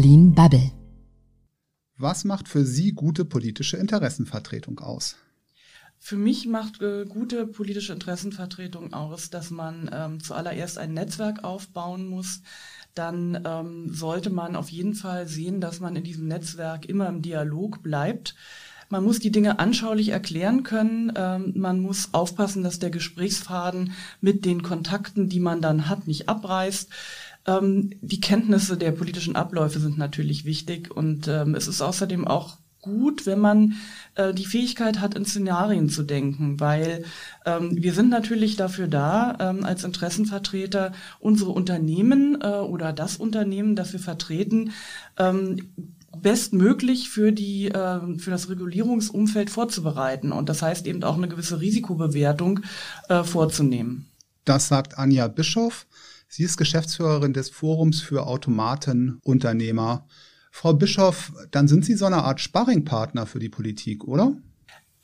Berlin Bubble. Was macht für Sie gute politische Interessenvertretung aus? Für mich macht äh, gute politische Interessenvertretung aus, dass man ähm, zuallererst ein Netzwerk aufbauen muss. Dann ähm, sollte man auf jeden Fall sehen, dass man in diesem Netzwerk immer im Dialog bleibt. Man muss die Dinge anschaulich erklären können. Ähm, man muss aufpassen, dass der Gesprächsfaden mit den Kontakten, die man dann hat, nicht abreißt. Ähm, die Kenntnisse der politischen Abläufe sind natürlich wichtig und ähm, es ist außerdem auch gut, wenn man äh, die Fähigkeit hat, in Szenarien zu denken, weil ähm, wir sind natürlich dafür da, ähm, als Interessenvertreter unsere Unternehmen äh, oder das Unternehmen, das wir vertreten, ähm, bestmöglich für die äh, für das Regulierungsumfeld vorzubereiten und das heißt eben auch eine gewisse Risikobewertung äh, vorzunehmen. Das sagt Anja Bischoff. Sie ist Geschäftsführerin des Forums für Automatenunternehmer. Frau Bischoff, dann sind Sie so eine Art Sparringpartner für die Politik, oder?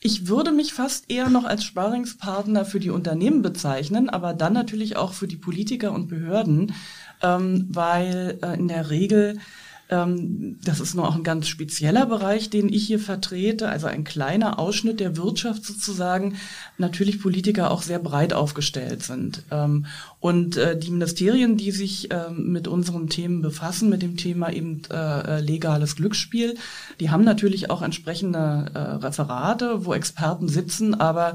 Ich würde mich fast eher noch als Sparringspartner für die Unternehmen bezeichnen, aber dann natürlich auch für die Politiker und Behörden, ähm, weil äh, in der Regel das ist nur auch ein ganz spezieller Bereich, den ich hier vertrete, also ein kleiner Ausschnitt der Wirtschaft sozusagen, natürlich Politiker auch sehr breit aufgestellt sind. Ähm, und äh, die Ministerien, die sich ähm, mit unseren Themen befassen, mit dem Thema eben äh, legales Glücksspiel, die haben natürlich auch entsprechende äh, Referate, wo Experten sitzen, aber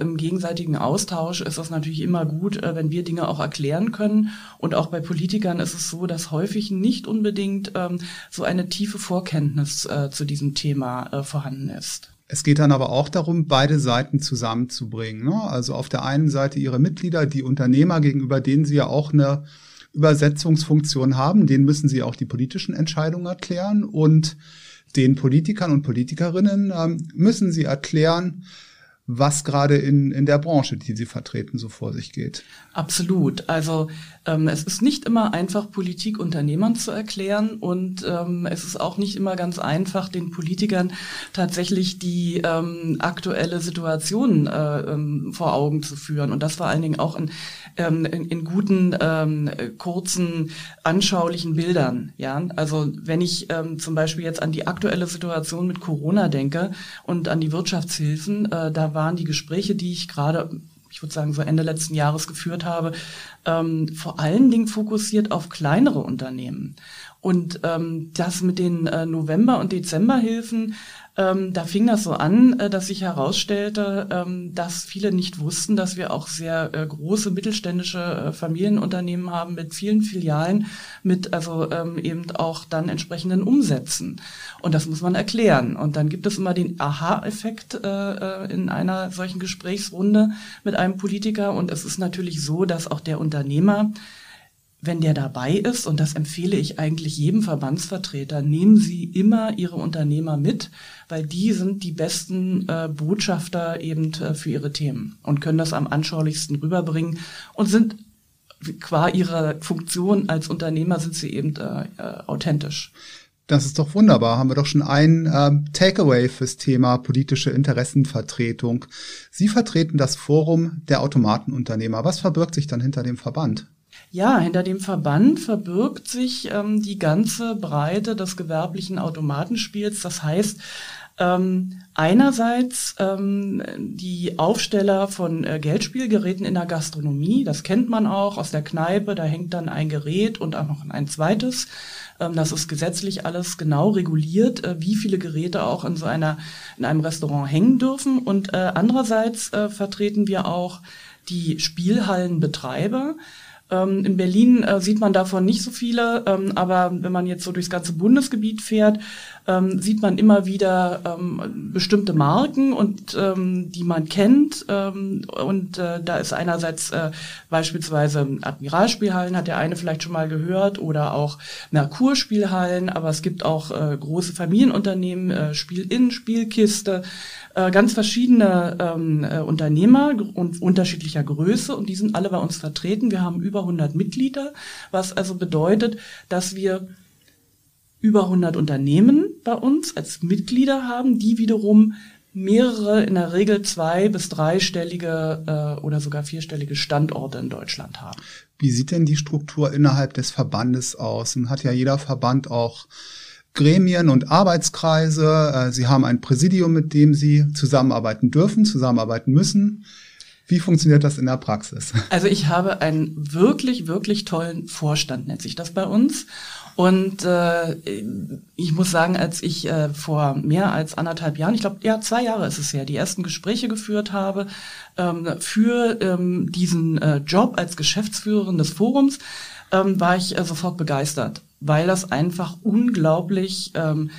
im gegenseitigen Austausch ist das natürlich immer gut, wenn wir Dinge auch erklären können. Und auch bei Politikern ist es so, dass häufig nicht unbedingt ähm, so eine tiefe Vorkenntnis äh, zu diesem Thema äh, vorhanden ist. Es geht dann aber auch darum, beide Seiten zusammenzubringen. Ne? Also auf der einen Seite ihre Mitglieder, die Unternehmer, gegenüber denen sie ja auch eine Übersetzungsfunktion haben, denen müssen sie auch die politischen Entscheidungen erklären und den Politikern und Politikerinnen ähm, müssen sie erklären, was gerade in, in der Branche, die Sie vertreten, so vor sich geht. Absolut. Also ähm, es ist nicht immer einfach, Politik Unternehmern zu erklären und ähm, es ist auch nicht immer ganz einfach, den Politikern tatsächlich die ähm, aktuelle Situation äh, ähm, vor Augen zu führen. Und das vor allen Dingen auch in, ähm, in, in guten, ähm, kurzen, anschaulichen Bildern. Ja, also wenn ich zum Beispiel jetzt an die aktuelle Situation mit Corona denke und an die Wirtschaftshilfen, äh, da waren die Gespräche, die ich gerade ich würde sagen, so Ende letzten Jahres geführt habe, ähm, vor allen Dingen fokussiert auf kleinere Unternehmen. Und ähm, das mit den äh, November- und Dezemberhilfen ähm, da fing das so an, äh, dass sich herausstellte, ähm, dass viele nicht wussten, dass wir auch sehr äh, große mittelständische äh, Familienunternehmen haben mit vielen Filialen, mit also ähm, eben auch dann entsprechenden Umsätzen. Und das muss man erklären. Und dann gibt es immer den Aha-Effekt äh, äh, in einer solchen Gesprächsrunde mit einem Politiker. Und es ist natürlich so, dass auch der Unternehmer wenn der dabei ist, und das empfehle ich eigentlich jedem Verbandsvertreter, nehmen Sie immer Ihre Unternehmer mit, weil die sind die besten äh, Botschafter eben äh, für ihre Themen und können das am anschaulichsten rüberbringen und sind qua ihrer Funktion als Unternehmer sind sie eben äh, äh, authentisch. Das ist doch wunderbar. Haben wir doch schon ein äh, Takeaway fürs Thema politische Interessenvertretung. Sie vertreten das Forum der Automatenunternehmer. Was verbirgt sich dann hinter dem Verband? Ja, hinter dem Verband verbirgt sich ähm, die ganze Breite des gewerblichen Automatenspiels. Das heißt, ähm, einerseits ähm, die Aufsteller von äh, Geldspielgeräten in der Gastronomie, das kennt man auch aus der Kneipe, da hängt dann ein Gerät und auch noch ein zweites. Ähm, das ist gesetzlich alles genau reguliert, äh, wie viele Geräte auch in so einer in einem Restaurant hängen dürfen. Und äh, andererseits äh, vertreten wir auch die Spielhallenbetreiber. Ähm, in Berlin äh, sieht man davon nicht so viele, ähm, aber wenn man jetzt so durchs ganze Bundesgebiet fährt, ähm, sieht man immer wieder ähm, bestimmte Marken und ähm, die man kennt. Ähm, und äh, da ist einerseits äh, beispielsweise Admiralspielhallen, hat der eine vielleicht schon mal gehört, oder auch Merkur-Spielhallen, aber es gibt auch äh, große Familienunternehmen, äh, Spiel-In, Spielkiste, äh, ganz verschiedene ähm, äh, Unternehmer und unterschiedlicher Größe und die sind alle bei uns vertreten. Wir haben über 100 Mitglieder, was also bedeutet, dass wir über 100 Unternehmen bei uns als Mitglieder haben, die wiederum mehrere, in der Regel zwei bis dreistellige äh, oder sogar vierstellige Standorte in Deutschland haben. Wie sieht denn die Struktur innerhalb des Verbandes aus? Und hat ja jeder Verband auch Gremien und Arbeitskreise. Äh, Sie haben ein Präsidium, mit dem Sie zusammenarbeiten dürfen, zusammenarbeiten müssen. Wie funktioniert das in der Praxis? Also ich habe einen wirklich, wirklich tollen Vorstand, nennt sich das bei uns. Und äh, ich muss sagen, als ich äh, vor mehr als anderthalb Jahren, ich glaube, ja, zwei Jahre ist es her, die ersten Gespräche geführt habe ähm, für ähm, diesen äh, Job als Geschäftsführerin des Forums, ähm, war ich äh, sofort begeistert, weil das einfach unglaublich ähm,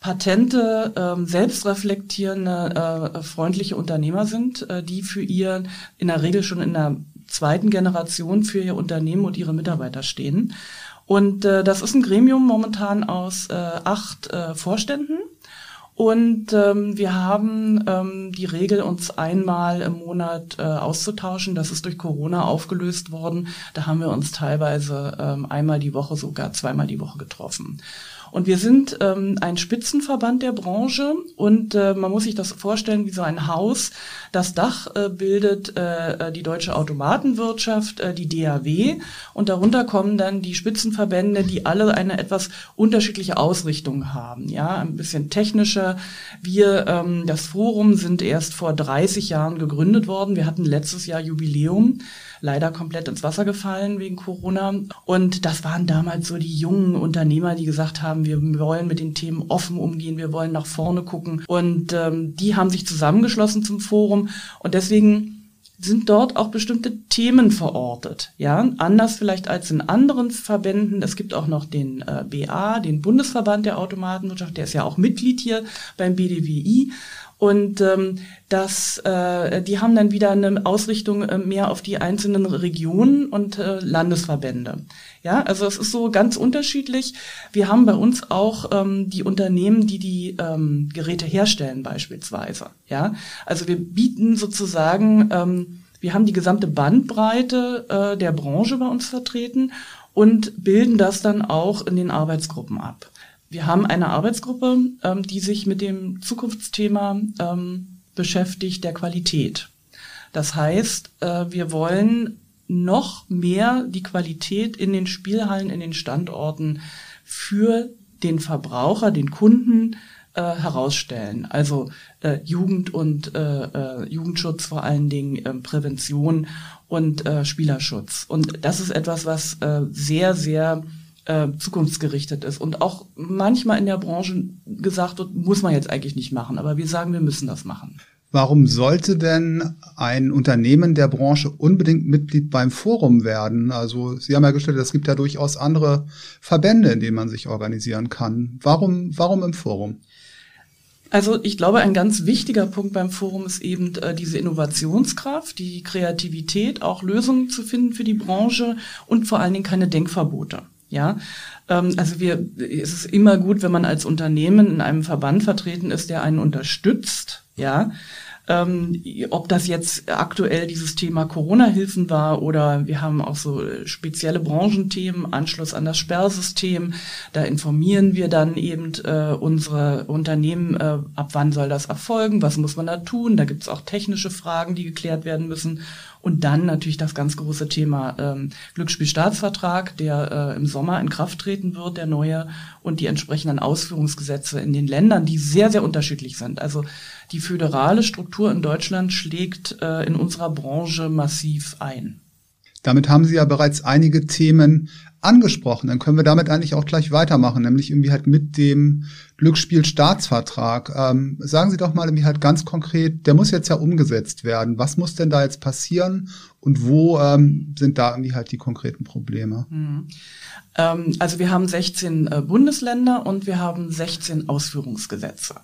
patente, ähm, selbstreflektierende, äh, freundliche Unternehmer sind, äh, die für ihr in der Regel schon in der zweiten Generation für ihr Unternehmen und ihre Mitarbeiter stehen. Und äh, das ist ein Gremium momentan aus äh, acht äh, Vorständen. Und ähm, wir haben ähm, die Regel, uns einmal im Monat äh, auszutauschen. Das ist durch Corona aufgelöst worden. Da haben wir uns teilweise ähm, einmal die Woche, sogar zweimal die Woche getroffen. Und wir sind ähm, ein Spitzenverband der Branche und äh, man muss sich das vorstellen wie so ein Haus. Das Dach äh, bildet äh, die deutsche Automatenwirtschaft, äh, die DAW und darunter kommen dann die Spitzenverbände, die alle eine etwas unterschiedliche Ausrichtung haben. Ja, ein bisschen technischer. Wir, ähm, das Forum, sind erst vor 30 Jahren gegründet worden. Wir hatten letztes Jahr Jubiläum leider komplett ins Wasser gefallen wegen Corona. Und das waren damals so die jungen Unternehmer, die gesagt haben, wir wollen mit den Themen offen umgehen, wir wollen nach vorne gucken. Und ähm, die haben sich zusammengeschlossen zum Forum. Und deswegen sind dort auch bestimmte Themen verortet. Ja, anders vielleicht als in anderen Verbänden. Es gibt auch noch den äh, BA, den Bundesverband der Automatenwirtschaft, der ist ja auch Mitglied hier beim BDWI. Und ähm, das, äh, die haben dann wieder eine Ausrichtung äh, mehr auf die einzelnen Regionen und äh, Landesverbände. Ja, also es ist so ganz unterschiedlich. Wir haben bei uns auch ähm, die Unternehmen, die die ähm, Geräte herstellen beispielsweise. Ja, also wir bieten sozusagen, ähm, wir haben die gesamte Bandbreite äh, der Branche bei uns vertreten und bilden das dann auch in den Arbeitsgruppen ab. Wir haben eine Arbeitsgruppe, ähm, die sich mit dem Zukunftsthema ähm, beschäftigt, der Qualität. Das heißt, äh, wir wollen noch mehr die Qualität in den Spielhallen, in den Standorten für den Verbraucher, den Kunden äh, herausstellen. Also äh, Jugend und äh, äh, Jugendschutz vor allen Dingen, äh, Prävention und äh, Spielerschutz. Und das ist etwas, was äh, sehr, sehr äh, zukunftsgerichtet ist und auch manchmal in der Branche gesagt wird, muss man jetzt eigentlich nicht machen, aber wir sagen, wir müssen das machen. Warum sollte denn ein Unternehmen der Branche unbedingt Mitglied beim Forum werden? Also Sie haben ja gestellt, es gibt ja durchaus andere Verbände, in denen man sich organisieren kann. Warum, warum im Forum? Also ich glaube, ein ganz wichtiger Punkt beim Forum ist eben äh, diese Innovationskraft, die Kreativität, auch Lösungen zu finden für die Branche und vor allen Dingen keine Denkverbote. Ja, ähm, also wir, es ist immer gut, wenn man als Unternehmen in einem Verband vertreten ist, der einen unterstützt. Ja, ähm, ob das jetzt aktuell dieses Thema Corona-Hilfen war oder wir haben auch so spezielle Branchenthemen, Anschluss an das Sperrsystem. Da informieren wir dann eben äh, unsere Unternehmen, äh, ab wann soll das erfolgen, was muss man da tun. Da gibt es auch technische Fragen, die geklärt werden müssen. Und dann natürlich das ganz große Thema ähm, Glücksspielstaatsvertrag, der äh, im Sommer in Kraft treten wird, der neue, und die entsprechenden Ausführungsgesetze in den Ländern, die sehr, sehr unterschiedlich sind. Also die föderale Struktur in Deutschland schlägt äh, in unserer Branche massiv ein. Damit haben Sie ja bereits einige Themen angesprochen. Dann können wir damit eigentlich auch gleich weitermachen, nämlich irgendwie halt mit dem Glücksspielstaatsvertrag. Ähm, sagen Sie doch mal irgendwie halt ganz konkret, der muss jetzt ja umgesetzt werden. Was muss denn da jetzt passieren und wo ähm, sind da irgendwie halt die konkreten Probleme? Mhm. Ähm, also wir haben 16 äh, Bundesländer und wir haben 16 Ausführungsgesetze.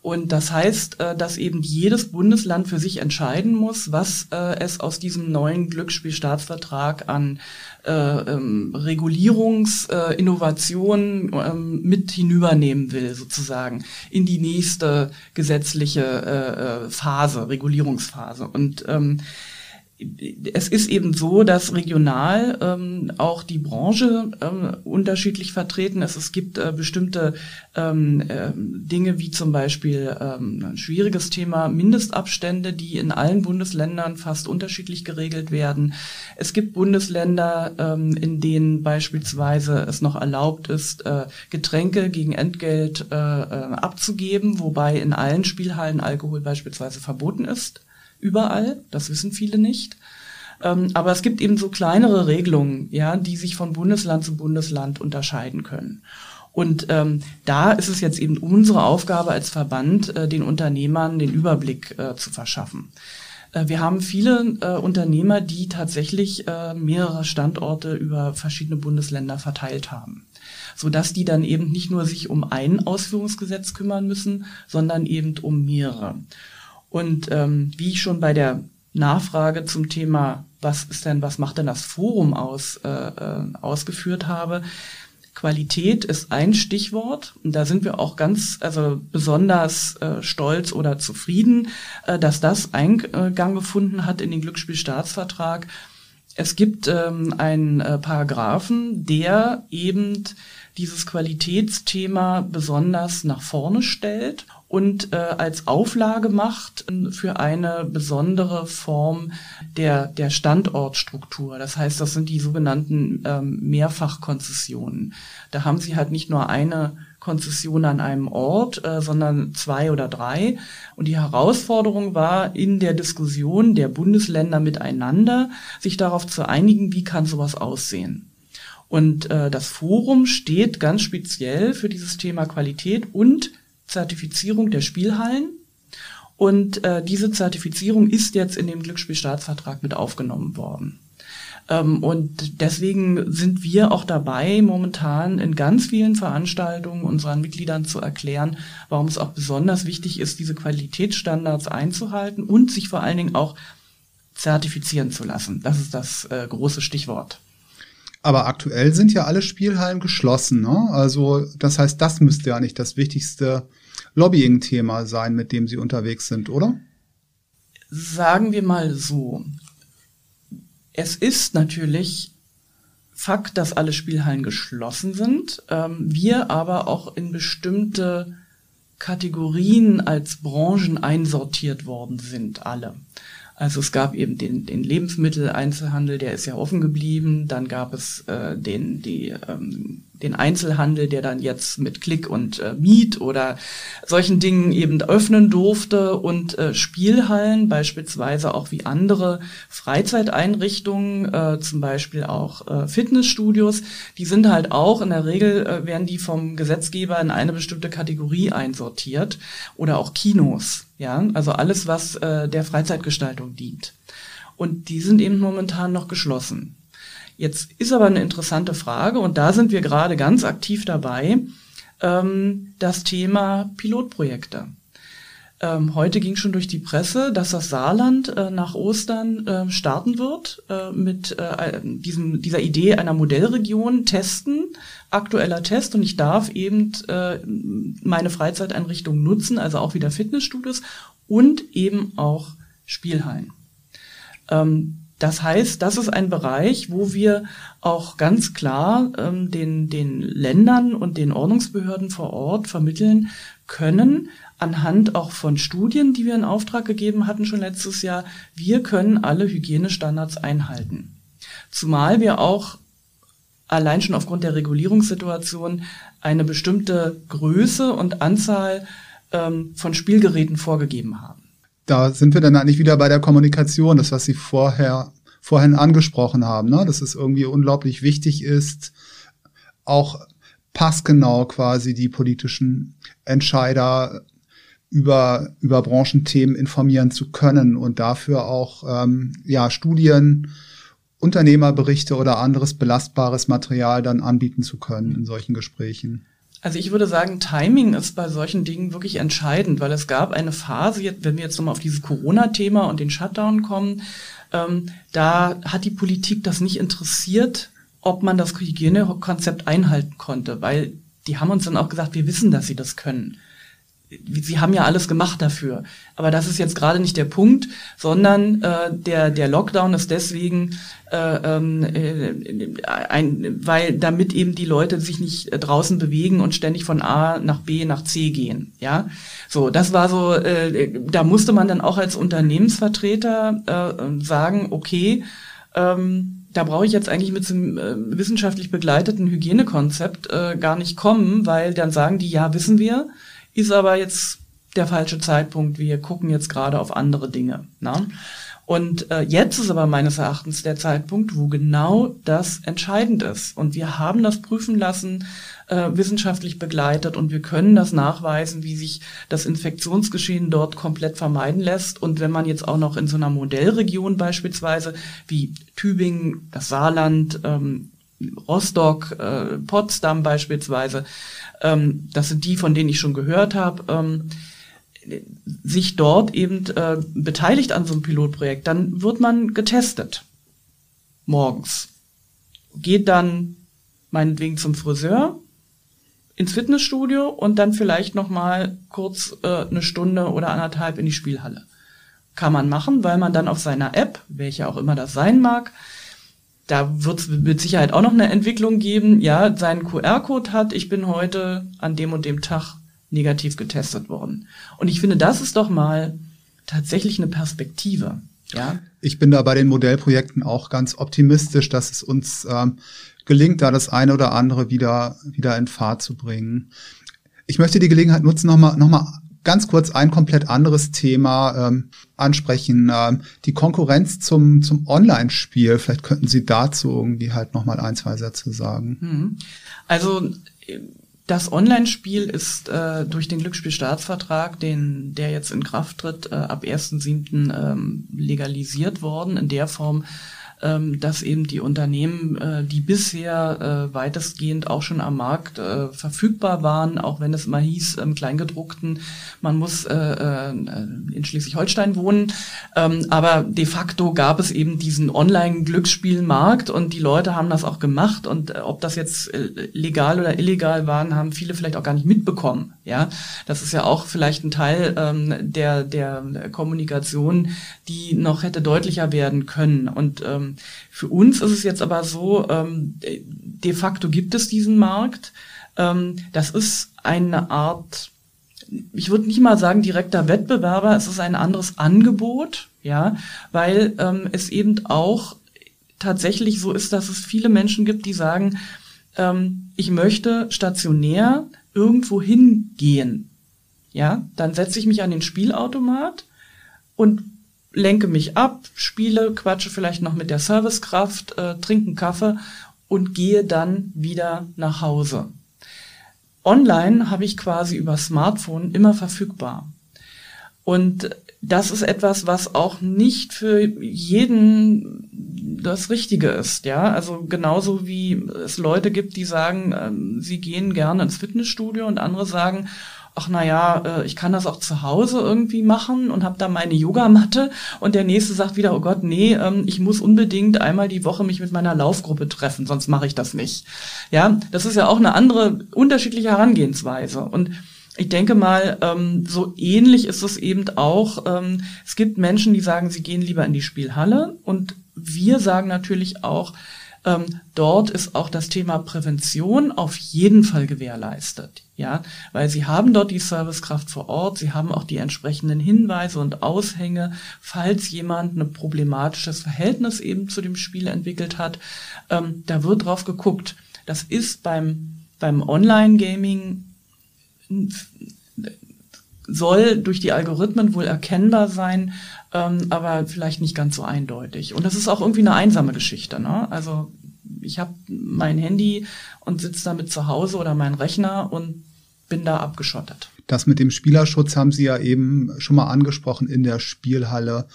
Und das heißt, äh, dass eben jedes Bundesland für sich entscheiden muss, was äh, es aus diesem neuen Glücksspielstaatsvertrag an äh, ähm, Regulierungs, äh, Innovation ähm, mit hinübernehmen will, sozusagen, in die nächste gesetzliche Phase, Regulierungsphase. Und ähm, es ist eben so, dass regional ähm, auch die Branche ähm, unterschiedlich vertreten ist. Es gibt äh, bestimmte ähm, äh, Dinge wie zum Beispiel ähm, ein schwieriges Thema Mindestabstände, die in allen Bundesländern fast unterschiedlich geregelt werden. Es gibt Bundesländer, ähm, in denen beispielsweise es noch erlaubt ist, äh, Getränke gegen Entgelt äh, äh, abzugeben, wobei in allen Spielhallen Alkohol beispielsweise verboten ist überall. Das wissen viele nicht. Ähm, aber es gibt eben so kleinere Regelungen, ja, die sich von Bundesland zu Bundesland unterscheiden können. Und ähm, da ist es jetzt eben unsere Aufgabe als Verband, äh, den Unternehmern den Überblick äh, zu verschaffen. Äh, wir haben viele äh, Unternehmer, die tatsächlich äh, mehrere Standorte über verschiedene Bundesländer verteilt haben, so dass die dann eben nicht nur sich um ein Ausführungsgesetz kümmern müssen, sondern eben um mehrere. Und ähm, wie ich schon bei der Nachfrage zum Thema, was ist denn, was macht denn das Forum aus, äh, äh, ausgeführt habe, Qualität ist ein Stichwort und da sind wir auch ganz, also besonders äh, stolz oder zufrieden, äh, dass das Eingang gefunden hat in den Glücksspielstaatsvertrag. Es gibt ähm, einen äh, Paragraphen, der eben dieses Qualitätsthema besonders nach vorne stellt und äh, als Auflage macht äh, für eine besondere Form der, der Standortstruktur. Das heißt, das sind die sogenannten ähm, Mehrfachkonzessionen. Da haben Sie halt nicht nur eine Konzession an einem Ort, äh, sondern zwei oder drei. Und die Herausforderung war in der Diskussion der Bundesländer miteinander, sich darauf zu einigen, wie kann sowas aussehen. Und äh, das Forum steht ganz speziell für dieses Thema Qualität und Zertifizierung der Spielhallen. Und äh, diese Zertifizierung ist jetzt in dem Glücksspielstaatsvertrag mit aufgenommen worden. Ähm, und deswegen sind wir auch dabei, momentan in ganz vielen Veranstaltungen unseren Mitgliedern zu erklären, warum es auch besonders wichtig ist, diese Qualitätsstandards einzuhalten und sich vor allen Dingen auch zertifizieren zu lassen. Das ist das äh, große Stichwort. Aber aktuell sind ja alle Spielhallen geschlossen. Ne? Also das heißt, das müsste ja nicht das wichtigste Lobbying-Thema sein, mit dem Sie unterwegs sind, oder? Sagen wir mal so. Es ist natürlich Fakt, dass alle Spielhallen geschlossen sind. Ähm, wir aber auch in bestimmte Kategorien als Branchen einsortiert worden sind, alle. Also es gab eben den, den Lebensmitteleinzelhandel, der ist ja offen geblieben. Dann gab es äh, den, die, ähm, den Einzelhandel, der dann jetzt mit Klick und äh, Miet oder solchen Dingen eben öffnen durfte und äh, Spielhallen, beispielsweise auch wie andere Freizeiteinrichtungen, äh, zum Beispiel auch äh, Fitnessstudios, die sind halt auch in der Regel, äh, werden die vom Gesetzgeber in eine bestimmte Kategorie einsortiert oder auch Kinos. Ja, also alles, was äh, der Freizeitgestaltung dient. Und die sind eben momentan noch geschlossen. Jetzt ist aber eine interessante Frage und da sind wir gerade ganz aktiv dabei, ähm, das Thema Pilotprojekte. Ähm, heute ging schon durch die Presse, dass das Saarland äh, nach Ostern äh, starten wird äh, mit äh, diesem, dieser Idee einer Modellregion testen, aktueller Test und ich darf eben äh, meine Freizeiteinrichtung nutzen, also auch wieder Fitnessstudios und eben auch Spielhallen. Ähm, das heißt, das ist ein Bereich, wo wir auch ganz klar ähm, den, den Ländern und den Ordnungsbehörden vor Ort vermitteln können, anhand auch von Studien, die wir in Auftrag gegeben hatten schon letztes Jahr, wir können alle Hygienestandards einhalten. Zumal wir auch allein schon aufgrund der Regulierungssituation eine bestimmte Größe und Anzahl ähm, von Spielgeräten vorgegeben haben. Da sind wir dann eigentlich wieder bei der Kommunikation, das, was Sie vorher, vorhin angesprochen haben, ne? dass es irgendwie unglaublich wichtig ist, auch passgenau quasi die politischen Entscheider über, über Branchenthemen informieren zu können und dafür auch ähm, ja, Studien, Unternehmerberichte oder anderes belastbares Material dann anbieten zu können in solchen Gesprächen. Also ich würde sagen, Timing ist bei solchen Dingen wirklich entscheidend, weil es gab eine Phase, wenn wir jetzt nochmal auf dieses Corona-Thema und den Shutdown kommen, ähm, da hat die Politik das nicht interessiert, ob man das Hygienekonzept einhalten konnte, weil die haben uns dann auch gesagt, wir wissen, dass sie das können. Sie haben ja alles gemacht dafür. Aber das ist jetzt gerade nicht der Punkt, sondern äh, der, der Lockdown ist deswegen äh, ähm, äh, ein, weil damit eben die Leute sich nicht äh, draußen bewegen und ständig von A nach B nach C gehen. Ja, so das war so. Äh, da musste man dann auch als Unternehmensvertreter äh, sagen, okay. Ähm, da brauche ich jetzt eigentlich mit einem äh, wissenschaftlich begleiteten Hygienekonzept äh, gar nicht kommen, weil dann sagen die, ja, wissen wir, ist aber jetzt der falsche Zeitpunkt. Wir gucken jetzt gerade auf andere Dinge. Na? Und äh, jetzt ist aber meines Erachtens der Zeitpunkt, wo genau das entscheidend ist. Und wir haben das prüfen lassen, äh, wissenschaftlich begleitet und wir können das nachweisen, wie sich das Infektionsgeschehen dort komplett vermeiden lässt. Und wenn man jetzt auch noch in so einer Modellregion beispielsweise wie Tübingen, das Saarland, ähm, Rostock, äh, Potsdam beispielsweise, ähm, das sind die, von denen ich schon gehört habe, ähm, sich dort eben äh, beteiligt an so einem Pilotprojekt, dann wird man getestet. Morgens. Geht dann meinetwegen zum Friseur, ins Fitnessstudio und dann vielleicht noch mal kurz äh, eine Stunde oder anderthalb in die Spielhalle. Kann man machen, weil man dann auf seiner App, welche auch immer das sein mag, da wird es mit Sicherheit auch noch eine Entwicklung geben, ja, seinen QR-Code hat, ich bin heute an dem und dem Tag negativ getestet worden. Und ich finde, das ist doch mal tatsächlich eine Perspektive. Ja. Ich bin da bei den Modellprojekten auch ganz optimistisch, dass es uns ähm, gelingt, da das eine oder andere wieder, wieder in Fahrt zu bringen. Ich möchte die Gelegenheit nutzen, nochmal noch mal ganz kurz ein komplett anderes Thema ähm, ansprechen. Ähm, die Konkurrenz zum, zum Online-Spiel. Vielleicht könnten Sie dazu irgendwie halt nochmal ein, zwei Sätze sagen. Mhm. Also das Online-Spiel ist äh, durch den Glücksspielstaatsvertrag, den der jetzt in Kraft tritt, äh, ab 1.7. Ähm, legalisiert worden in der Form, ähm, dass eben die Unternehmen, äh, die bisher äh, weitestgehend auch schon am Markt äh, verfügbar waren, auch wenn es immer hieß, im Kleingedruckten, man muss äh, äh, in Schleswig-Holstein wohnen. Ähm, aber de facto gab es eben diesen Online-Glücksspielmarkt und die Leute haben das auch gemacht und äh, ob das jetzt äh, legal oder illegal waren, haben viele vielleicht auch gar nicht mitbekommen. Ja, das ist ja auch vielleicht ein Teil ähm, der, der Kommunikation, die noch hätte deutlicher werden können. Und ähm, für uns ist es jetzt aber so, ähm, de facto gibt es diesen Markt. Ähm, das ist eine Art, ich würde nicht mal sagen direkter Wettbewerber, es ist ein anderes Angebot, ja, weil ähm, es eben auch tatsächlich so ist, dass es viele Menschen gibt, die sagen, ähm, ich möchte stationär irgendwo hingehen, ja, dann setze ich mich an den Spielautomat und lenke mich ab, spiele, quatsche vielleicht noch mit der Servicekraft, äh, trinke Kaffee und gehe dann wieder nach Hause. Online habe ich quasi über Smartphone immer verfügbar. Und das ist etwas, was auch nicht für jeden das Richtige ist, ja. Also genauso wie es Leute gibt, die sagen, äh, sie gehen gerne ins Fitnessstudio und andere sagen, ach na ja, äh, ich kann das auch zu Hause irgendwie machen und habe da meine Yogamatte und der nächste sagt wieder, oh Gott, nee, ähm, ich muss unbedingt einmal die Woche mich mit meiner Laufgruppe treffen, sonst mache ich das nicht. Ja, das ist ja auch eine andere unterschiedliche Herangehensweise und ich denke mal, ähm, so ähnlich ist es eben auch. Ähm, es gibt Menschen, die sagen, sie gehen lieber in die Spielhalle und wir sagen natürlich auch, ähm, dort ist auch das Thema Prävention auf jeden Fall gewährleistet. Ja, weil sie haben dort die Servicekraft vor Ort, sie haben auch die entsprechenden Hinweise und Aushänge, falls jemand ein problematisches Verhältnis eben zu dem Spiel entwickelt hat. Ähm, da wird drauf geguckt. Das ist beim, beim Online-Gaming soll durch die Algorithmen wohl erkennbar sein, ähm, aber vielleicht nicht ganz so eindeutig. Und das ist auch irgendwie eine einsame Geschichte. Ne? Also ich habe mein Handy und sitze damit zu Hause oder mein Rechner und bin da abgeschottet. Das mit dem Spielerschutz haben Sie ja eben schon mal angesprochen in der Spielhalle.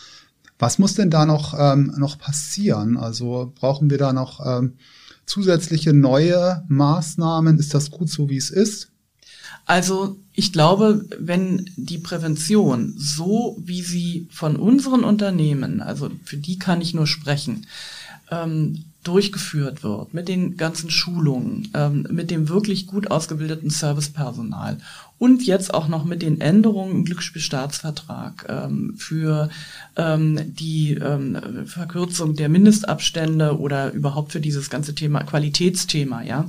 Was muss denn da noch, ähm, noch passieren? Also brauchen wir da noch ähm, zusätzliche neue Maßnahmen? Ist das gut so, wie es ist? Also ich glaube, wenn die Prävention so, wie sie von unseren Unternehmen, also für die kann ich nur sprechen, ähm, durchgeführt wird, mit den ganzen Schulungen, ähm, mit dem wirklich gut ausgebildeten Servicepersonal und jetzt auch noch mit den Änderungen im Glücksspielstaatsvertrag ähm, für ähm, die ähm, Verkürzung der Mindestabstände oder überhaupt für dieses ganze Thema Qualitätsthema. Ja,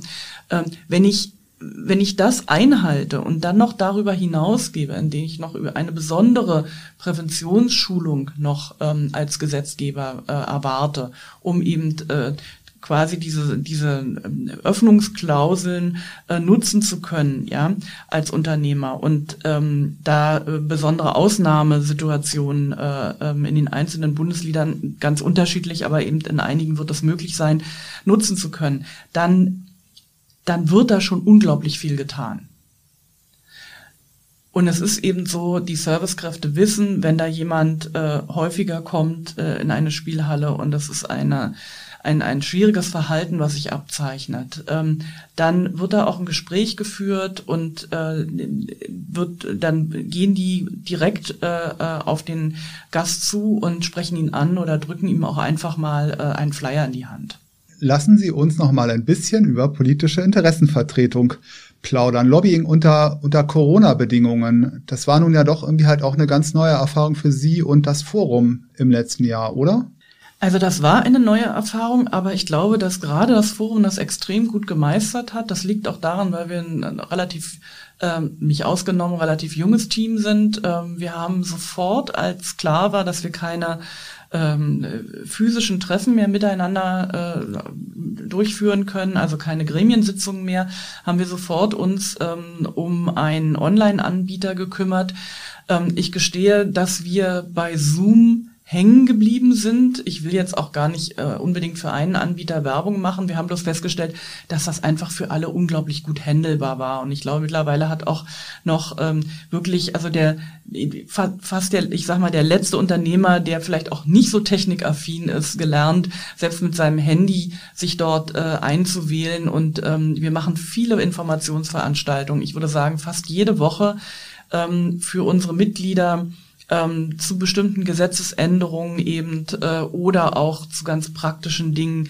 ähm, wenn ich wenn ich das einhalte und dann noch darüber hinausgebe, indem ich noch über eine besondere Präventionsschulung noch ähm, als Gesetzgeber äh, erwarte, um eben äh, quasi diese, diese ähm, Öffnungsklauseln äh, nutzen zu können, ja, als Unternehmer. Und ähm, da äh, besondere Ausnahmesituationen äh, ähm, in den einzelnen Bundesliedern ganz unterschiedlich, aber eben in einigen wird es möglich sein, nutzen zu können, dann dann wird da schon unglaublich viel getan. Und es ist eben so, die Servicekräfte wissen, wenn da jemand äh, häufiger kommt äh, in eine Spielhalle und das ist eine, ein, ein schwieriges Verhalten, was sich abzeichnet, ähm, dann wird da auch ein Gespräch geführt und äh, wird, dann gehen die direkt äh, äh auf den Gast zu und sprechen ihn an oder drücken ihm auch einfach mal äh, einen Flyer in die Hand lassen Sie uns noch mal ein bisschen über politische Interessenvertretung plaudern. Lobbying unter, unter Corona-Bedingungen. Das war nun ja doch irgendwie halt auch eine ganz neue Erfahrung für Sie und das Forum im letzten Jahr, oder? Also das war eine neue Erfahrung, aber ich glaube, dass gerade das Forum das extrem gut gemeistert hat. Das liegt auch daran, weil wir ein, relativ, ähm, mich ausgenommen, relativ junges Team sind. Ähm, wir haben sofort, als klar war, dass wir keine ähm, physischen Treffen mehr miteinander äh, durchführen können, also keine Gremiensitzungen mehr, haben wir sofort uns ähm, um einen Online-Anbieter gekümmert. Ähm, ich gestehe, dass wir bei Zoom hängen geblieben sind. Ich will jetzt auch gar nicht äh, unbedingt für einen Anbieter Werbung machen. Wir haben bloß festgestellt, dass das einfach für alle unglaublich gut handelbar war. Und ich glaube, mittlerweile hat auch noch ähm, wirklich, also der fast der, ich sag mal, der letzte Unternehmer, der vielleicht auch nicht so technikaffin ist, gelernt, selbst mit seinem Handy sich dort äh, einzuwählen. Und ähm, wir machen viele Informationsveranstaltungen. Ich würde sagen, fast jede Woche ähm, für unsere Mitglieder ähm, zu bestimmten Gesetzesänderungen eben äh, oder auch zu ganz praktischen Dingen.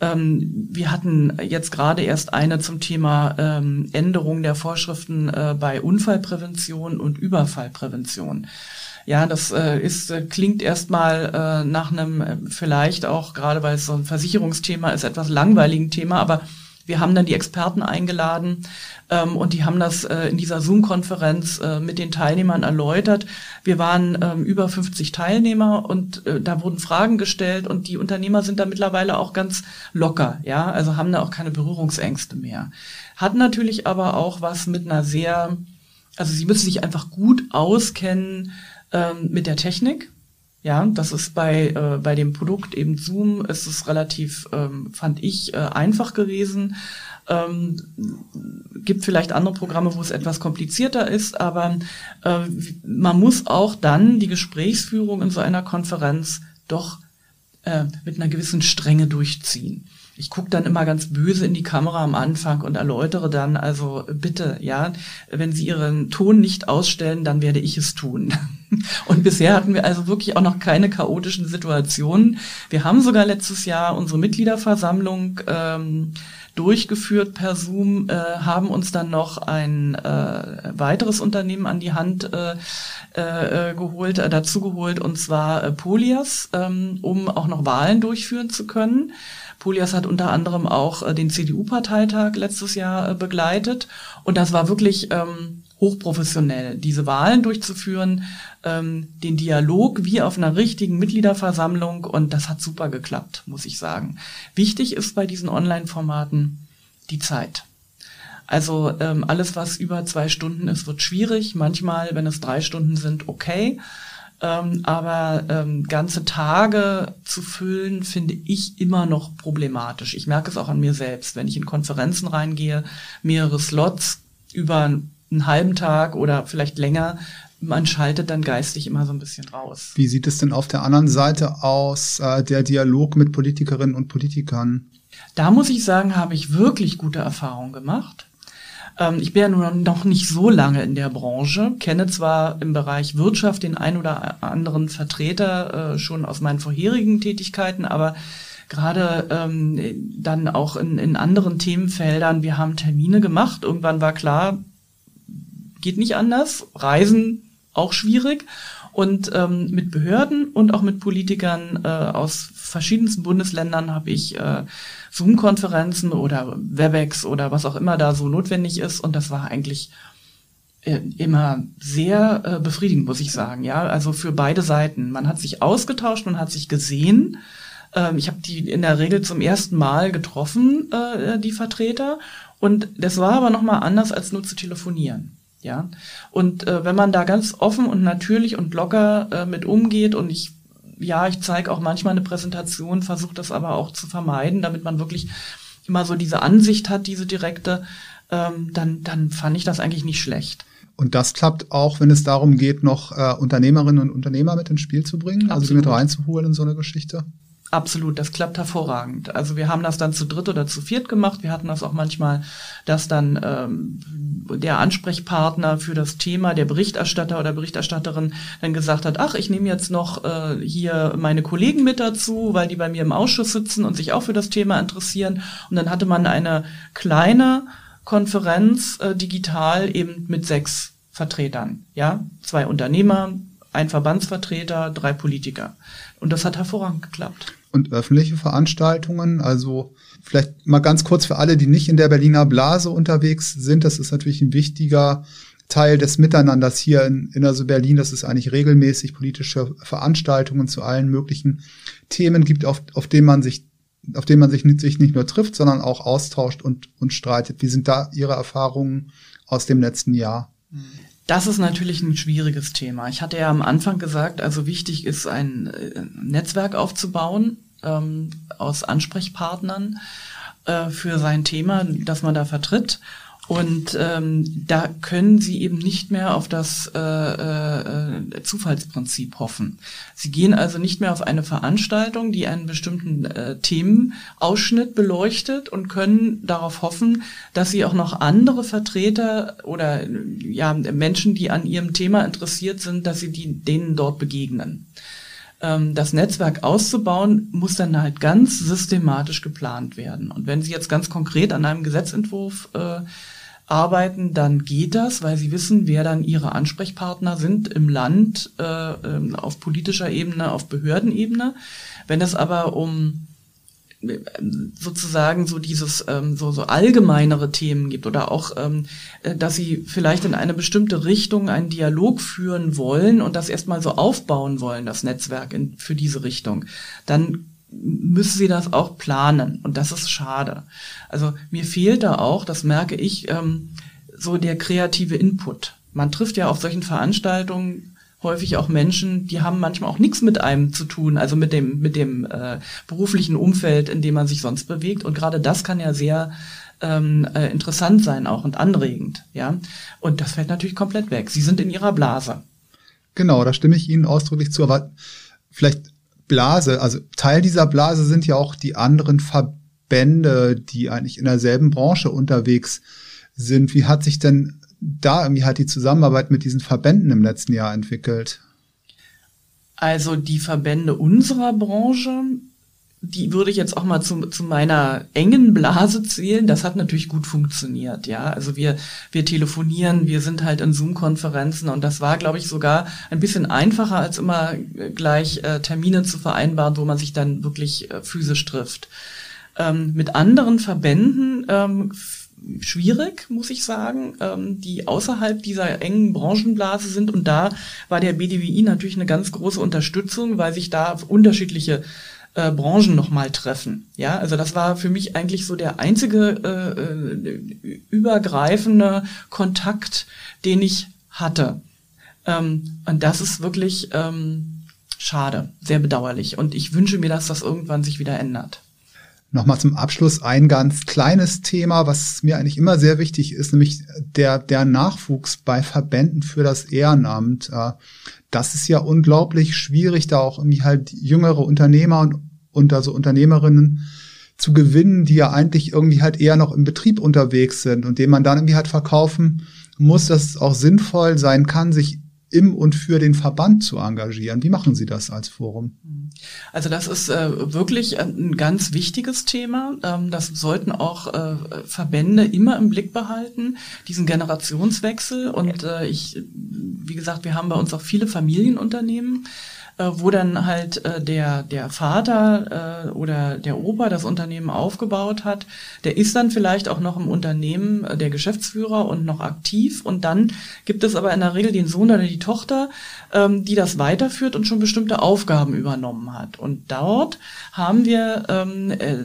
Ähm, wir hatten jetzt gerade erst eine zum Thema ähm, Änderung der Vorschriften äh, bei Unfallprävention und Überfallprävention. Ja, das äh, ist, äh, klingt erstmal äh, nach einem äh, vielleicht auch, gerade weil es so ein Versicherungsthema ist, etwas langweiligen Thema, aber wir haben dann die Experten eingeladen ähm, und die haben das äh, in dieser Zoom-Konferenz äh, mit den Teilnehmern erläutert. Wir waren ähm, über 50 Teilnehmer und äh, da wurden Fragen gestellt und die Unternehmer sind da mittlerweile auch ganz locker, ja, also haben da auch keine Berührungsängste mehr. Hat natürlich aber auch was mit einer sehr, also sie müssen sich einfach gut auskennen ähm, mit der Technik ja, das ist bei, äh, bei dem Produkt eben Zoom ist es relativ, ähm, fand ich, äh, einfach gewesen. Ähm, gibt vielleicht andere Programme, wo es etwas komplizierter ist, aber äh, man muss auch dann die Gesprächsführung in so einer Konferenz doch äh, mit einer gewissen Strenge durchziehen ich gucke dann immer ganz böse in die Kamera am Anfang und erläutere dann, also bitte, ja, wenn Sie Ihren Ton nicht ausstellen, dann werde ich es tun. Und bisher hatten wir also wirklich auch noch keine chaotischen Situationen. Wir haben sogar letztes Jahr unsere Mitgliederversammlung ähm, durchgeführt per Zoom, äh, haben uns dann noch ein äh, weiteres Unternehmen an die Hand äh, äh, geholt, äh, dazu geholt, und zwar äh, Polias, ähm, um auch noch Wahlen durchführen zu können. Polias hat unter anderem auch äh, den CDU-Parteitag letztes Jahr äh, begleitet und das war wirklich ähm, hochprofessionell, diese Wahlen durchzuführen, ähm, den Dialog wie auf einer richtigen Mitgliederversammlung und das hat super geklappt, muss ich sagen. Wichtig ist bei diesen Online-Formaten die Zeit. Also ähm, alles, was über zwei Stunden ist, wird schwierig. Manchmal, wenn es drei Stunden sind, okay. Ähm, aber ähm, ganze Tage zu füllen, finde ich immer noch problematisch. Ich merke es auch an mir selbst, wenn ich in Konferenzen reingehe, mehrere Slots über einen halben Tag oder vielleicht länger, man schaltet dann geistig immer so ein bisschen raus. Wie sieht es denn auf der anderen Seite aus, äh, der Dialog mit Politikerinnen und Politikern? Da muss ich sagen, habe ich wirklich gute Erfahrungen gemacht. Ähm, ich bin ja nur noch nicht so lange in der Branche, kenne zwar im Bereich Wirtschaft den ein oder anderen Vertreter äh, schon aus meinen vorherigen Tätigkeiten, aber gerade ähm, dann auch in, in anderen Themenfeldern. Wir haben Termine gemacht. Irgendwann war klar, geht nicht anders. Reisen auch schwierig. Und ähm, mit Behörden und auch mit Politikern äh, aus verschiedensten Bundesländern habe ich äh, Zoom-Konferenzen oder Webex oder was auch immer da so notwendig ist. Und das war eigentlich äh, immer sehr äh, befriedigend, muss ich sagen. Ja, also für beide Seiten. Man hat sich ausgetauscht, man hat sich gesehen. Ähm, ich habe die in der Regel zum ersten Mal getroffen, äh, die Vertreter. Und das war aber nochmal anders, als nur zu telefonieren. Ja, und äh, wenn man da ganz offen und natürlich und locker äh, mit umgeht und ich, ja, ich zeige auch manchmal eine Präsentation, versuche das aber auch zu vermeiden, damit man wirklich immer so diese Ansicht hat, diese direkte, ähm, dann, dann fand ich das eigentlich nicht schlecht. Und das klappt auch, wenn es darum geht, noch äh, Unternehmerinnen und Unternehmer mit ins Spiel zu bringen, Absolut. also die mit reinzuholen in so eine Geschichte? Absolut, das klappt hervorragend. Also wir haben das dann zu dritt oder zu viert gemacht. Wir hatten das auch manchmal, dass dann ähm, der Ansprechpartner für das Thema, der Berichterstatter oder Berichterstatterin, dann gesagt hat, ach, ich nehme jetzt noch äh, hier meine Kollegen mit dazu, weil die bei mir im Ausschuss sitzen und sich auch für das Thema interessieren. Und dann hatte man eine kleine Konferenz äh, digital eben mit sechs Vertretern, ja, zwei Unternehmer, ein Verbandsvertreter, drei Politiker. Und das hat hervorragend geklappt. Und öffentliche Veranstaltungen, also vielleicht mal ganz kurz für alle, die nicht in der Berliner Blase unterwegs sind, das ist natürlich ein wichtiger Teil des Miteinanders hier in, in also Berlin, dass es eigentlich regelmäßig politische Veranstaltungen zu allen möglichen Themen gibt, auf, auf denen man sich auf denen man sich nicht, sich nicht nur trifft, sondern auch austauscht und, und streitet. Wie sind da Ihre Erfahrungen aus dem letzten Jahr? Das ist natürlich ein schwieriges Thema. Ich hatte ja am Anfang gesagt, also wichtig ist ein äh, Netzwerk aufzubauen ähm, aus Ansprechpartnern äh, für sein Thema, das man da vertritt. Und ähm, da können sie eben nicht mehr auf das äh, äh, Zufallsprinzip hoffen. Sie gehen also nicht mehr auf eine Veranstaltung, die einen bestimmten äh, Themenausschnitt beleuchtet und können darauf hoffen, dass sie auch noch andere Vertreter oder ja Menschen, die an ihrem Thema interessiert sind, dass sie die, denen dort begegnen das Netzwerk auszubauen, muss dann halt ganz systematisch geplant werden. Und wenn Sie jetzt ganz konkret an einem Gesetzentwurf äh, arbeiten, dann geht das, weil sie wissen, wer dann ihre Ansprechpartner sind im Land, äh, ähm, auf politischer Ebene, auf Behördenebene. Wenn es aber um sozusagen so dieses ähm, so so allgemeinere Themen gibt oder auch ähm, äh, dass sie vielleicht in eine bestimmte Richtung einen Dialog führen wollen und das erstmal so aufbauen wollen das Netzwerk in, für diese Richtung dann müssen sie das auch planen. Und das ist schade. Also mir fehlt da auch, das merke ich, ähm, so der kreative Input. Man trifft ja auf solchen Veranstaltungen häufig auch Menschen, die haben manchmal auch nichts mit einem zu tun, also mit dem, mit dem äh, beruflichen Umfeld, in dem man sich sonst bewegt. Und gerade das kann ja sehr ähm, äh, interessant sein auch und anregend, ja. Und das fällt natürlich komplett weg. Sie sind in ihrer Blase. Genau, da stimme ich Ihnen ausdrücklich zu. Aber vielleicht Blase, also Teil dieser Blase sind ja auch die anderen Verbände, die eigentlich in derselben Branche unterwegs sind. Wie hat sich denn da irgendwie halt die Zusammenarbeit mit diesen Verbänden im letzten Jahr entwickelt? Also die Verbände unserer Branche die würde ich jetzt auch mal zu, zu meiner engen Blase zählen. Das hat natürlich gut funktioniert, ja. Also wir, wir telefonieren, wir sind halt in Zoom-Konferenzen und das war, glaube ich, sogar ein bisschen einfacher, als immer gleich äh, Termine zu vereinbaren, wo man sich dann wirklich äh, physisch trifft. Ähm, mit anderen Verbänden ähm, schwierig, muss ich sagen, ähm, die außerhalb dieser engen Branchenblase sind. Und da war der BDWI natürlich eine ganz große Unterstützung, weil sich da unterschiedliche äh, Branchen nochmal treffen. Ja, also das war für mich eigentlich so der einzige äh, äh, übergreifende Kontakt, den ich hatte. Ähm, und das ist wirklich ähm, schade, sehr bedauerlich. Und ich wünsche mir, dass das irgendwann sich wieder ändert. Nochmal zum Abschluss ein ganz kleines Thema, was mir eigentlich immer sehr wichtig ist, nämlich der, der Nachwuchs bei Verbänden für das Ehrenamt. Äh, das ist ja unglaublich schwierig, da auch irgendwie halt jüngere Unternehmer und, und also Unternehmerinnen zu gewinnen, die ja eigentlich irgendwie halt eher noch im Betrieb unterwegs sind und denen man dann irgendwie halt verkaufen muss, dass es auch sinnvoll sein kann, sich im und für den Verband zu engagieren. Wie machen Sie das als Forum? Also das ist äh, wirklich ein ganz wichtiges Thema. Ähm, das sollten auch äh, Verbände immer im Blick behalten, diesen Generationswechsel. Und äh, ich, wie gesagt, wir haben bei uns auch viele Familienunternehmen äh, wo dann halt äh, der, der Vater äh, oder der Opa das Unternehmen aufgebaut hat, der ist dann vielleicht auch noch im Unternehmen äh, der Geschäftsführer und noch aktiv. Und dann gibt es aber in der Regel den Sohn oder die Tochter, ähm, die das weiterführt und schon bestimmte Aufgaben übernommen hat. Und dort haben wir ähm, äh,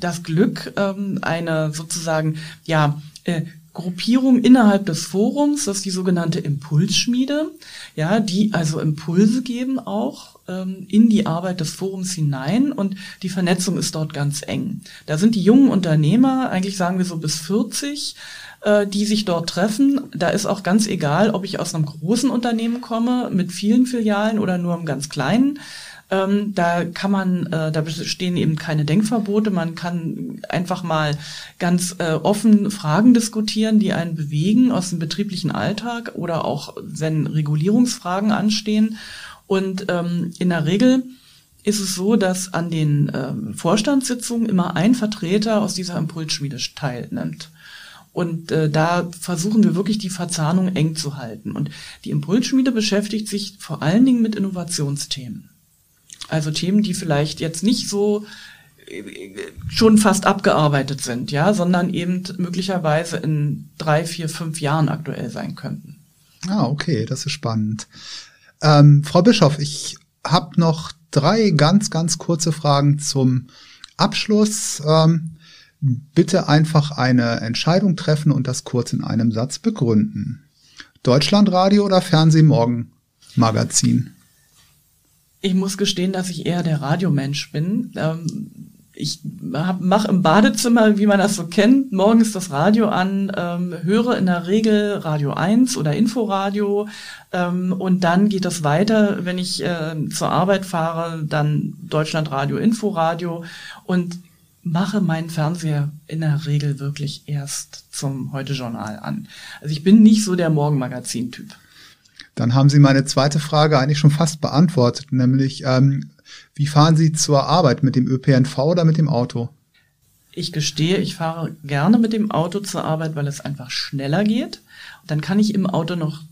das Glück, ähm, eine sozusagen, ja, äh, Gruppierung innerhalb des Forums, das ist die sogenannte Impulsschmiede, ja, die also Impulse geben auch ähm, in die Arbeit des Forums hinein und die Vernetzung ist dort ganz eng. Da sind die jungen Unternehmer, eigentlich sagen wir so bis 40, äh, die sich dort treffen. Da ist auch ganz egal, ob ich aus einem großen Unternehmen komme mit vielen Filialen oder nur einem ganz kleinen. Ähm, da kann man, äh, da bestehen eben keine Denkverbote. Man kann einfach mal ganz äh, offen Fragen diskutieren, die einen bewegen aus dem betrieblichen Alltag oder auch wenn Regulierungsfragen anstehen. Und ähm, in der Regel ist es so, dass an den ähm, Vorstandssitzungen immer ein Vertreter aus dieser Impulsschmiede teilnimmt. Und äh, da versuchen wir wirklich die Verzahnung eng zu halten. Und die Impulsschmiede beschäftigt sich vor allen Dingen mit Innovationsthemen. Also Themen, die vielleicht jetzt nicht so äh, schon fast abgearbeitet sind, ja, sondern eben möglicherweise in drei, vier, fünf Jahren aktuell sein könnten. Ah, okay, das ist spannend. Ähm, Frau Bischof, ich habe noch drei ganz, ganz kurze Fragen zum Abschluss. Ähm, bitte einfach eine Entscheidung treffen und das kurz in einem Satz begründen. Deutschlandradio oder Fernsehmorgen-Magazin? Ich muss gestehen, dass ich eher der Radiomensch bin. Ähm, ich mache im Badezimmer, wie man das so kennt, morgens das Radio an, ähm, höre in der Regel Radio 1 oder Inforadio ähm, und dann geht es weiter, wenn ich äh, zur Arbeit fahre, dann Deutschlandradio, Inforadio und mache meinen Fernseher in der Regel wirklich erst zum Heute-Journal an. Also ich bin nicht so der Morgenmagazin-Typ. Dann haben Sie meine zweite Frage eigentlich schon fast beantwortet, nämlich ähm, wie fahren Sie zur Arbeit mit dem ÖPNV oder mit dem Auto? Ich gestehe, ich fahre gerne mit dem Auto zur Arbeit, weil es einfach schneller geht. dann kann ich im Auto noch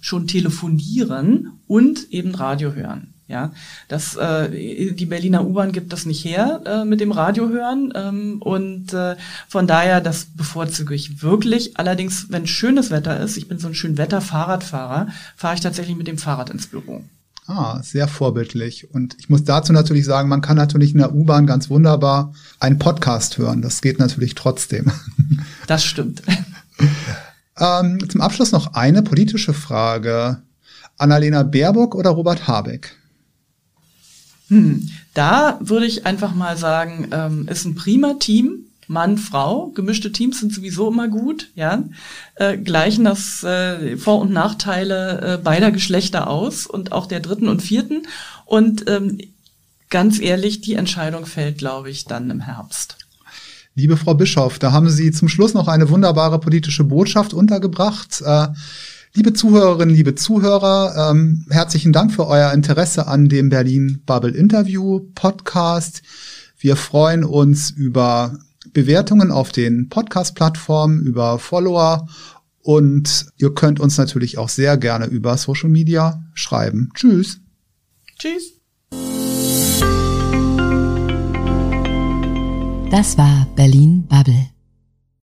schon telefonieren und eben Radio hören. Ja, das, äh, die Berliner U-Bahn gibt das nicht her äh, mit dem Radio hören ähm, und äh, von daher das bevorzuge ich wirklich. Allerdings, wenn schönes Wetter ist, ich bin so ein schön Wetter-Fahrradfahrer, fahre ich tatsächlich mit dem Fahrrad ins Büro. Ah, sehr vorbildlich. Und ich muss dazu natürlich sagen, man kann natürlich in der U-Bahn ganz wunderbar einen Podcast hören. Das geht natürlich trotzdem. Das stimmt. ähm, zum Abschluss noch eine politische Frage. Annalena Baerbock oder Robert Habeck? Hm, da würde ich einfach mal sagen, ähm, ist ein prima Team. Mann, Frau, gemischte Teams sind sowieso immer gut, ja, äh, gleichen das äh, Vor- und Nachteile äh, beider Geschlechter aus und auch der dritten und vierten. Und ähm, ganz ehrlich, die Entscheidung fällt, glaube ich, dann im Herbst. Liebe Frau Bischof, da haben Sie zum Schluss noch eine wunderbare politische Botschaft untergebracht. Äh, Liebe Zuhörerinnen, liebe Zuhörer, ähm, herzlichen Dank für euer Interesse an dem Berlin Bubble Interview Podcast. Wir freuen uns über Bewertungen auf den Podcast-Plattformen, über Follower und ihr könnt uns natürlich auch sehr gerne über Social Media schreiben. Tschüss. Tschüss. Das war Berlin Bubble.